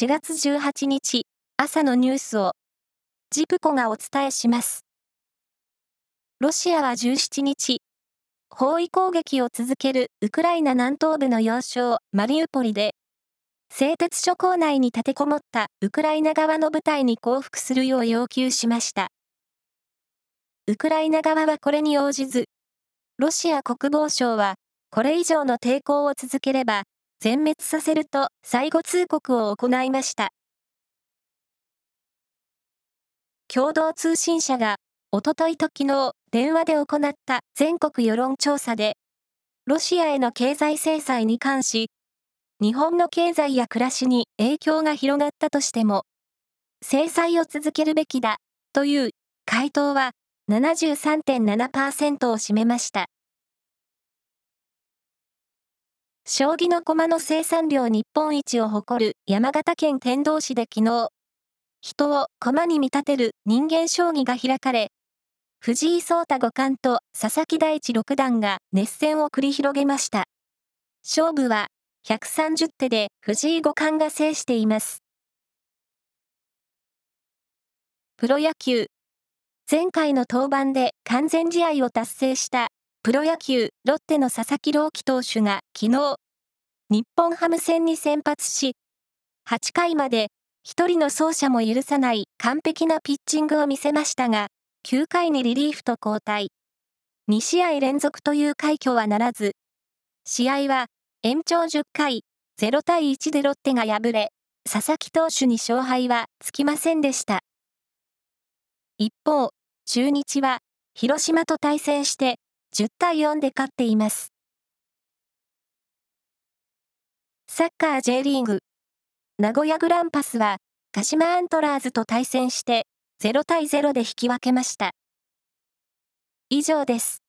4月18日朝のニュースをジプコがお伝えします。ロシアは17日、包囲攻撃を続けるウクライナ南東部の要衝マリウポリで、製鉄所構内に立てこもったウクライナ側の部隊に降伏するよう要求しました。ウクライナ側はこれに応じず、ロシア国防省は、これ以上の抵抗を続ければ、全滅させると最後通告を行いました。共同通信社が、おとといと昨日、電話で行った全国世論調査で、ロシアへの経済制裁に関し、日本の経済や暮らしに影響が広がったとしても、制裁を続けるべきだという回答は73.7%を占めました。将棋の駒の生産量日本一を誇る山形県天童市で昨日、人を駒に見立てる人間将棋が開かれ、藤井聡太五冠と佐々木大地六段が熱戦を繰り広げました。勝負は130手で藤井五冠が制しています。プロ野球。前回の登板で完全試合を達成したプロ野球、ロッテの佐々木朗希投手が昨日、日本ハム戦に先発し、8回まで1人の走者も許さない完璧なピッチングを見せましたが、9回にリリーフと交代。2試合連続という快挙はならず、試合は延長10回、0対1でロッテが敗れ、佐々木投手に勝敗はつきませんでした。一方、中日は広島と対戦して10対4で勝っています。サッカー J リーグ。名古屋グランパスは、鹿島アントラーズと対戦して、0対0で引き分けました。以上です。